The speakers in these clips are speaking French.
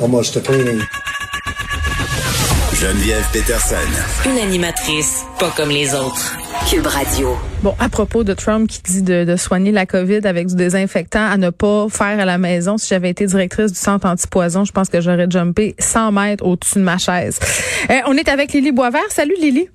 almost a painting. Geneviève Peterson. Une animatrice pas comme les autres. Cube Radio. Bon, à propos de Trump qui dit de, soigner la COVID avec du désinfectant à ne pas faire à la maison, si j'avais été directrice du centre antipoison, je pense que j'aurais jumpé 100 mètres au-dessus de ma chaise. Euh, on est avec Lily Boisvert. Salut Lily.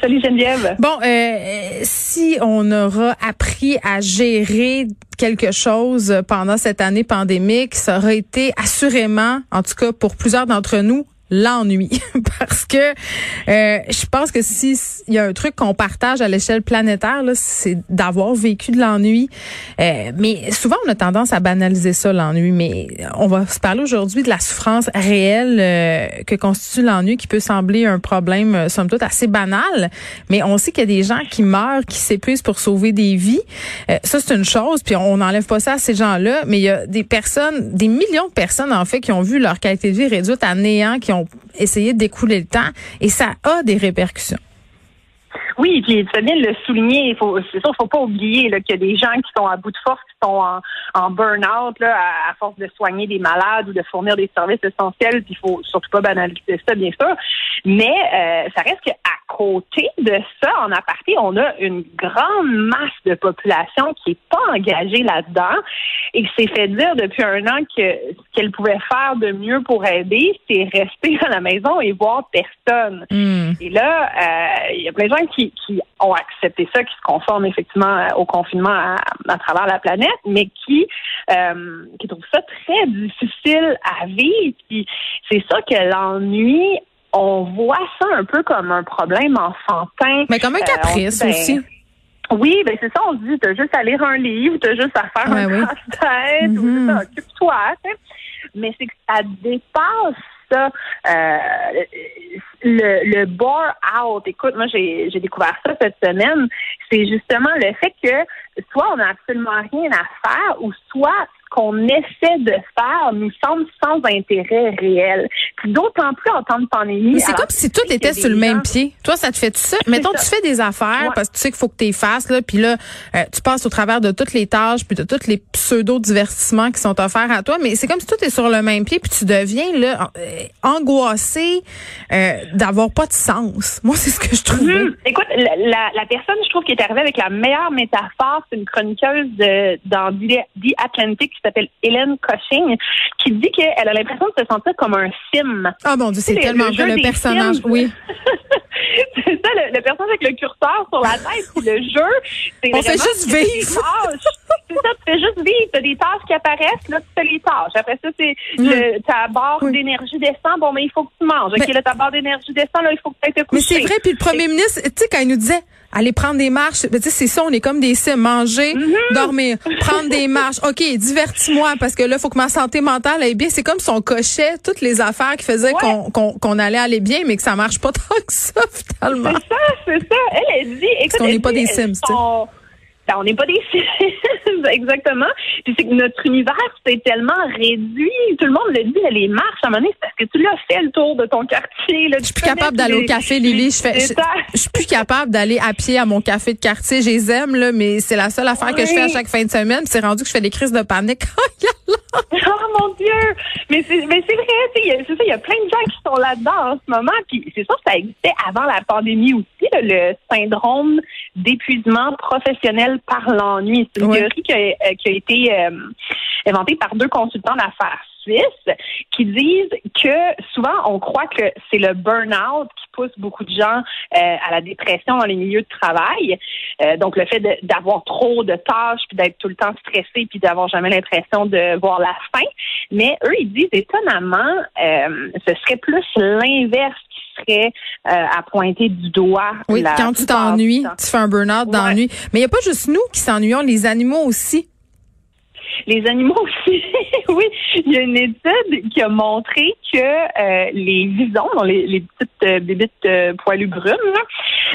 Salut Geneviève. Bon, euh, si on aura appris à gérer quelque chose pendant cette année pandémique, ça aurait été assurément, en tout cas pour plusieurs d'entre nous, l'ennui. Parce que euh, je pense que si il y a un truc qu'on partage à l'échelle planétaire c'est d'avoir vécu de l'ennui. Euh, mais souvent on a tendance à banaliser ça l'ennui. Mais on va se parler aujourd'hui de la souffrance réelle euh, que constitue l'ennui qui peut sembler un problème somme toute assez banal. Mais on sait qu'il y a des gens qui meurent qui s'épuisent pour sauver des vies. Ça c'est une chose puis on n'enlève pas ça à ces gens-là. Mais il y a des personnes des millions de personnes en fait qui ont vu leur qualité de vie réduite à néant qui ont essayer d'écouler le temps et ça a des répercussions. Oui, puis tu bien de le souligner. Il c'est sûr, faut pas oublier qu'il y a des gens qui sont à bout de force, qui sont en, burn-out à, force de soigner des malades ou de fournir des services essentiels. Puis il faut surtout pas banaliser ça, bien sûr. Mais euh, ça reste qu'à côté de ça, en aparté, on a une grande masse de population qui est pas engagée là-dedans et qui s'est fait dire depuis un an que ce qu'elle pouvait faire de mieux pour aider, c'est rester à la maison et voir personne. Hmm. Et là, euh, il y a plein de gens qui, qui ont accepté ça, qui se conforment effectivement au confinement à, à travers la planète, mais qui euh, qui trouvent ça très difficile à vivre. Puis c'est ça que l'ennui on voit ça un peu comme un problème enfantin. Mais comme un euh, caprice ben, aussi. Oui, ben c'est ça, on se dit, t'as juste à lire un livre, t'as juste à faire un oui. tête mm-hmm. occupe-toi. Mais c'est que ça dépasse ça. Euh, le, le bore out, écoute, moi j'ai découvert ça cette semaine, c'est justement le fait que soit on n'a absolument rien à faire ou soit qu'on essaie de faire nous semble sans intérêt réel. Puis d'autant plus en temps de pandémie. c'est comme si tout était sur le même pied. Toi, ça te fait tout ça. Mettons, tu fais des affaires parce que tu sais qu'il faut que tu fasses, là, puis là, euh, tu passes au travers de toutes les tâches, puis de tous les pseudo-divertissements qui sont offerts à toi, mais c'est comme si tout est sur le même pied, puis tu deviens là euh, angoissé euh, d'avoir pas de sens. Moi, c'est ce que je trouve. Mm-hmm. Écoute, la, la, personne, je trouve, qui est arrivée avec la meilleure métaphore, c'est une chroniqueuse de, dans The Atlantic s'appelle Hélène Cushing, qui dit qu'elle a l'impression de se sentir comme un sim. Ah bon, c'est tellement vrai le personnage, oui. c'est ça, le, personnage avec le curseur sur la tête, le jeu. On fait juste vivre. c'est ça, tu fais juste vivre. Tu as des tâches qui apparaissent, là, tu fais les tâches. Après ça, c'est mm. ta barre d'énergie descend, bon, mais il faut que tu manges. OK, là, ta barre d'énergie descend, là, il faut que tu te coucher. Mais c'est vrai, puis le premier ministre, tu sais, quand il nous disait, aller prendre des marches. Ben, c'est ça, on est comme des sims. Manger, mm-hmm. dormir, prendre des marches. OK, divertis-moi parce que là, il faut que ma santé mentale aille bien. C'est comme si on cochait toutes les affaires qui faisaient qu'on allait aller bien, mais que ça marche pas tant que ça, finalement. C'est ça, c'est ça. Elle, a dit, écoute, parce qu'on n'est pas des sims, tu ben, on n'est pas des exactement. Puis c'est que notre univers c'est tellement réduit. Tout le monde le dit, les marches, à un moment donné, c'est parce que tu l'as fait le tour de ton quartier. je suis plus capable d'aller au café, Lily. Je, fais, je, suis plus capable d'aller à pied à mon café de quartier. Je les aime, là, mais c'est la seule affaire que je fais à chaque fin de semaine. C'est rendu que je fais des crises de panique. oh mon Dieu! Mais c'est, mais c'est vrai, c'est ça, il y a plein de gens qui sont là-dedans en ce moment. Puis c'est sûr que ça existait avant la pandémie aussi, le syndrome d'épuisement professionnel par l'ennui. C'est une théorie qui a, euh, qui a été euh, inventée par deux consultants d'affaires suisses qui disent que souvent on croit que c'est le burn-out qui pousse beaucoup de gens euh, à la dépression dans les milieux de travail. donc le fait d'avoir trop de tâches puis d'être tout le temps stressé puis d'avoir jamais l'impression de voir la fin. Mais eux ils disent étonnamment ce serait plus l'inverse euh, à pointer du doigt. Oui, quand tu t'ennuies, tu fais un burn-out d'ennui. Mais il n'y a pas juste nous qui s'ennuyons, les animaux aussi. Les animaux aussi, oui. Il y a une étude qui a montré que euh, les visons, les, petites euh, bébites euh, poilues brunes,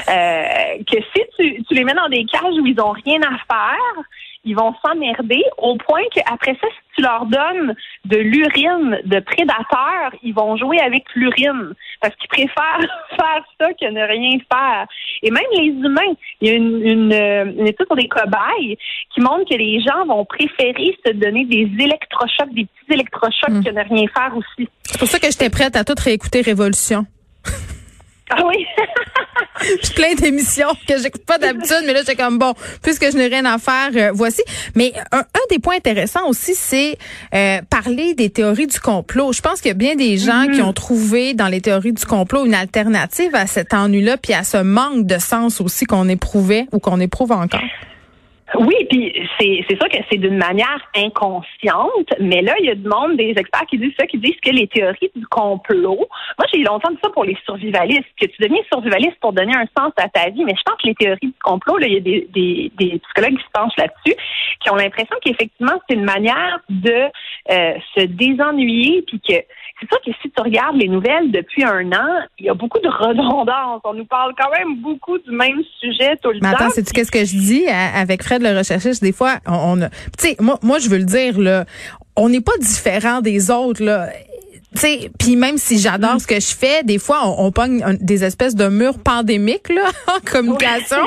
que si tu, tu les mets dans des cages où ils ont rien à faire, ils vont s'emmerder au point qu'après ça, si tu leur donnes de l'urine de prédateurs, ils vont jouer avec l'urine parce qu'ils préfèrent faire ça que ne rien faire. Et même les humains, il y a une, une, une étude sur des cobayes qui montre que les gens vont préférer se donner des électrochocs, des petits électrochocs Mm. que ne rien faire aussi. C'est pour ça que j'étais prête à tout réécouter Révolution. Ah oui. Puis plein d'émissions que j'écoute pas d'habitude, mais là, j'étais comme bon, puisque je n'ai rien à faire, euh, voici. Mais un, un des points intéressants aussi, c'est euh, parler des théories du complot. Je pense qu'il y a bien des gens qui ont trouvé dans les théories du complot une alternative à cet ennui-là, puis à ce manque de sens aussi qu'on éprouvait ou qu'on éprouve encore. Oui, puis c'est c'est sûr que c'est d'une manière inconsciente, mais là, il y a du monde, des experts qui disent ça, qui disent que les théories du complot, moi j'ai longtemps dit ça pour les survivalistes, que tu deviens survivaliste pour donner un sens à ta vie, mais je pense que les théories du complot, là, il y a des, des, des psychologues qui se penchent là-dessus, qui ont l'impression qu'effectivement, c'est une manière de euh, se désennuyer, puis que c'est sûr que si tu regardes les nouvelles depuis un an, il y a beaucoup de redondance. On nous parle quand même beaucoup du même sujet tout le Mais attends, temps. sais-tu qu'est-ce que je dis à- avec Fred? Le recherchiste? Des fois, on, on tu sais, moi, moi, je veux le dire, là, on n'est pas différent des autres, là. Tu sais, puis même si j'adore ce que je fais, des fois on, on pogne un- des espèces de murs pandémiques là en communication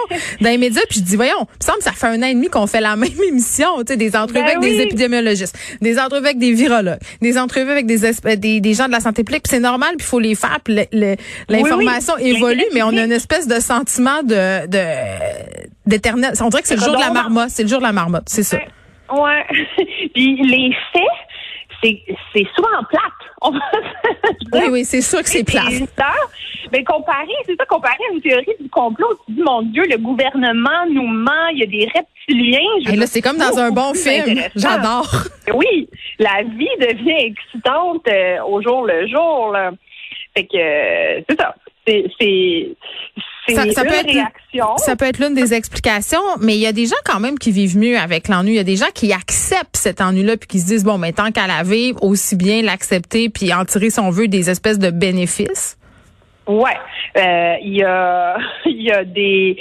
dans les médias, puis je dis voyons, il me semble que ça fait un an et demi qu'on fait la même émission, tu sais, des entrevues Ben avec des épidémiologistes, des entrevues avec des virologues, des entrevues avec des esp- des, des gens de la santé publique, c'est normal, puis il faut les faire, puis l'information oui. évolue, mais on a une espèce de sentiment de de d'éternel. On dirait que c'est le jour de la marmotte, c'est le jour de la marmotte, c'est ça. Ouais. Puis les faits, c'est souvent plate. On va se Oui, oui, c'est sûr que c'est plate. Mais comparé, c'est ça, comparé à une théorie du complot, tu dis, mon Dieu, le gouvernement nous ment, il y a des reptiliens. Et là, c'est comme dans un bon film. J'adore. Oui, la vie devient excitante euh, au jour le jour. Là. Fait que euh, c'est ça. C'est Ça- ça une peut être- réaction. Ça peut être l'une des explications, mais il y a des gens quand même qui vivent mieux avec l'ennui. Il y a des gens qui acceptent cet ennui-là puis qui se disent bon, mais tant qu'à la vivre, aussi bien l'accepter puis en tirer, si on veut, des espèces de bénéfices. Ouais, Euh, il y a il y a des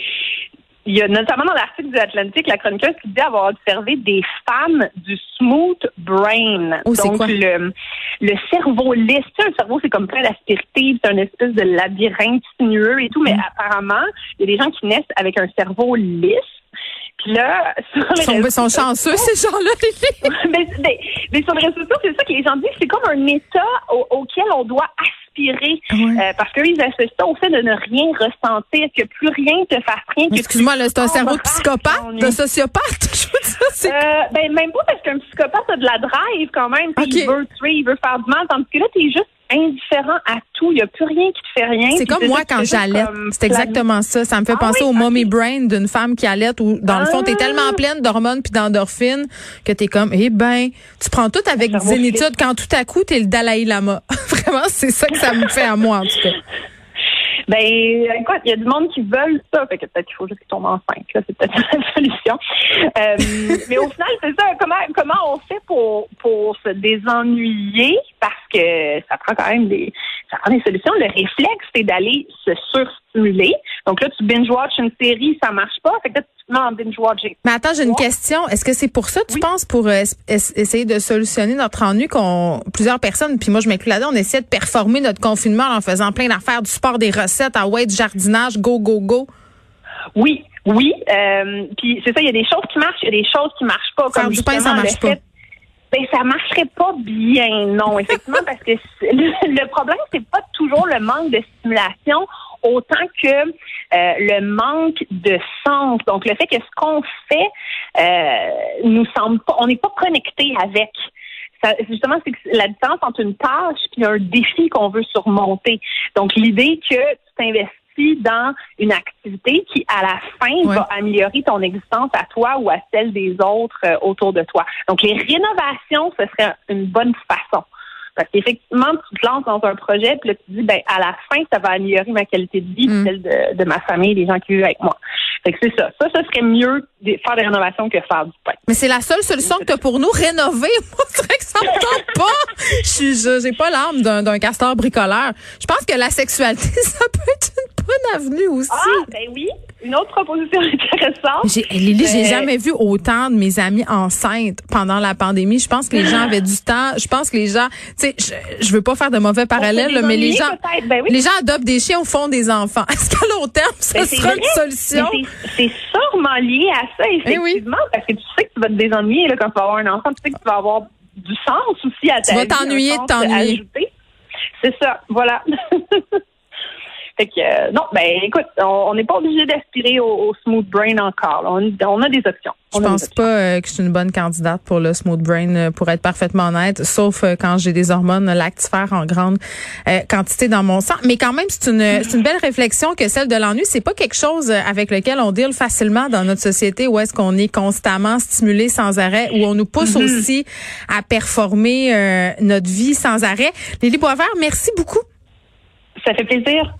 il y a notamment dans l'article du Atlantique la chroniqueuse qui dit avoir observé des femmes du smooth brain. Oh, Donc quoi? le le cerveau lisse, tu sais, un cerveau c'est comme plein d'aspérités, c'est une espèce de labyrinthe sinueux et tout, mais Mm. apparemment il y a des gens qui naissent avec un cerveau lisse. Puis là, sur les sont, réseaux sont chanceux, ces gens-là. Mais, mais, mais sur les réseaux sociaux, c'est ça que les gens disent, c'est comme un état au- auquel on doit aspirer. Ouais. Euh, parce qu'eux, ils associent ça au fait de ne rien ressentir, que plus rien te fasse rien. Excuse-moi, là, c'est un cerveau de psychopathe, de sociopathe. Je veux dire, c'est- Euh, ben, même pas parce qu'un psychopathe a de la drive quand même. Tu sais, Ok. Il veut tuer, il veut faire du mal. Tandis que là, t'es juste indifférent à tout. Il n'y a plus rien qui te fait rien. C'est comme moi quand j'allais. C'est exactement ça. Ça me fait Ah penser oui, au mommy brain d'une femme qui allait où, dans le fond, t'es Ah. tellement pleine d'hormones puis d'endorphines que t'es comme, eh ben, tu prends tout avec zénitude quand tout à coup, t'es le Dalai Lama. Vraiment, c'est ça que ça me fait à moi, en tout cas. Ben, écoute, il y a du monde qui veulent ça. Fait que peut-être qu'il faut juste qu'ils tombent enceinte. Là, c'est peut-être la solution. Euh, mais au final, c'est ça. Comment, comment on fait pour, pour se désennuyer? Parce que ça prend quand même des, ça prend des solutions. Le réflexe, c'est d'aller se surstimuler. Donc là, tu binge-watch une série, ça marche pas. Fait que là, tu te mets en binge-watching. Mais attends, j'ai une question. Est-ce que c'est pour ça, tu Oui. penses, pour euh, es- es- essayer de solutionner notre ennui qu'on, plusieurs personnes, puis moi je m'inclus là-dedans, on essaie de performer notre confinement en faisant plein d'affaires, du sport, des recettes, à ouais, du jardinage, go, go, go. Oui, oui. Euh, puis c'est ça, il y a des choses qui marchent, il y a des choses qui marchent pas. Faire comme du pain, ça le marche pas. Ben, ça marcherait pas bien, non, effectivement, parce que le, problème, c'est pas toujours le manque de stimulation, autant que euh, le manque de sens. Donc, le fait que ce qu'on fait euh, nous semble pas, on n'est pas connecté avec. Ça, justement, c'est la différence entre une tâche et un défi qu'on veut surmonter. Donc, l'idée que tu t'investis dans une activité qui, à la fin, Ouais. va améliorer ton existence à toi ou à celle des autres euh, autour de toi. Donc, les rénovations, ce serait une bonne façon. Parce qu'effectivement, tu te lances dans un projet, puis là, tu te dis, ben, à la fin, ça va améliorer ma qualité de vie, Mm. celle de, de ma famille, des gens qui vivent avec moi. Fait que c'est ça. Ça, ce serait mieux de faire des rénovations que faire du pain. Mais c'est la seule solution que tu as pour nous, rénover. Moi, c'est vrai que ça me tente pas. Je suis, j'ai pas l'âme d'un, d'un castor bricoleur. Je pense que la sexualité, ça peut être une bonne avenue aussi. Ah, ben oui, une autre proposition intéressante. J'ai, Lily, j'ai jamais vu autant de mes amis enceintes pendant la pandémie. Je pense que les gens avaient du temps. Je pense que les gens, tu sais, je, je veux pas faire de mauvais parallèles, là, mais les gens. Ben oui. les gens adoptent des chiens au fond des enfants. Est-ce qu'à long terme, ça Ben, sera une solution? C'est sûrement lié à ça, Eh oui. effectivement, parce que tu sais que tu vas te désennuyer là, quand tu vas avoir un enfant, tu sais que tu vas avoir du sens aussi à ta vas vie, t'ennuyer de t'ennuyer. C'est ça, voilà. fait que, euh, non, ben écoute, on n'est pas obligé d'aspirer au, au smooth brain encore. On, on a des options. Je On pense options. pas euh, que je suis une bonne candidate pour le smooth brain, euh, pour être parfaitement honnête, sauf quand j'ai des hormones lactifères en grande euh, quantité dans mon sang. Mais quand même, c'est une, c'est une belle réflexion que celle de l'ennui. C'est pas quelque chose avec lequel on deal facilement dans notre société où est-ce qu'on est constamment stimulé sans arrêt, où on nous pousse aussi à performer euh, notre vie sans arrêt. Lily Boisvert, merci beaucoup. Ça fait plaisir.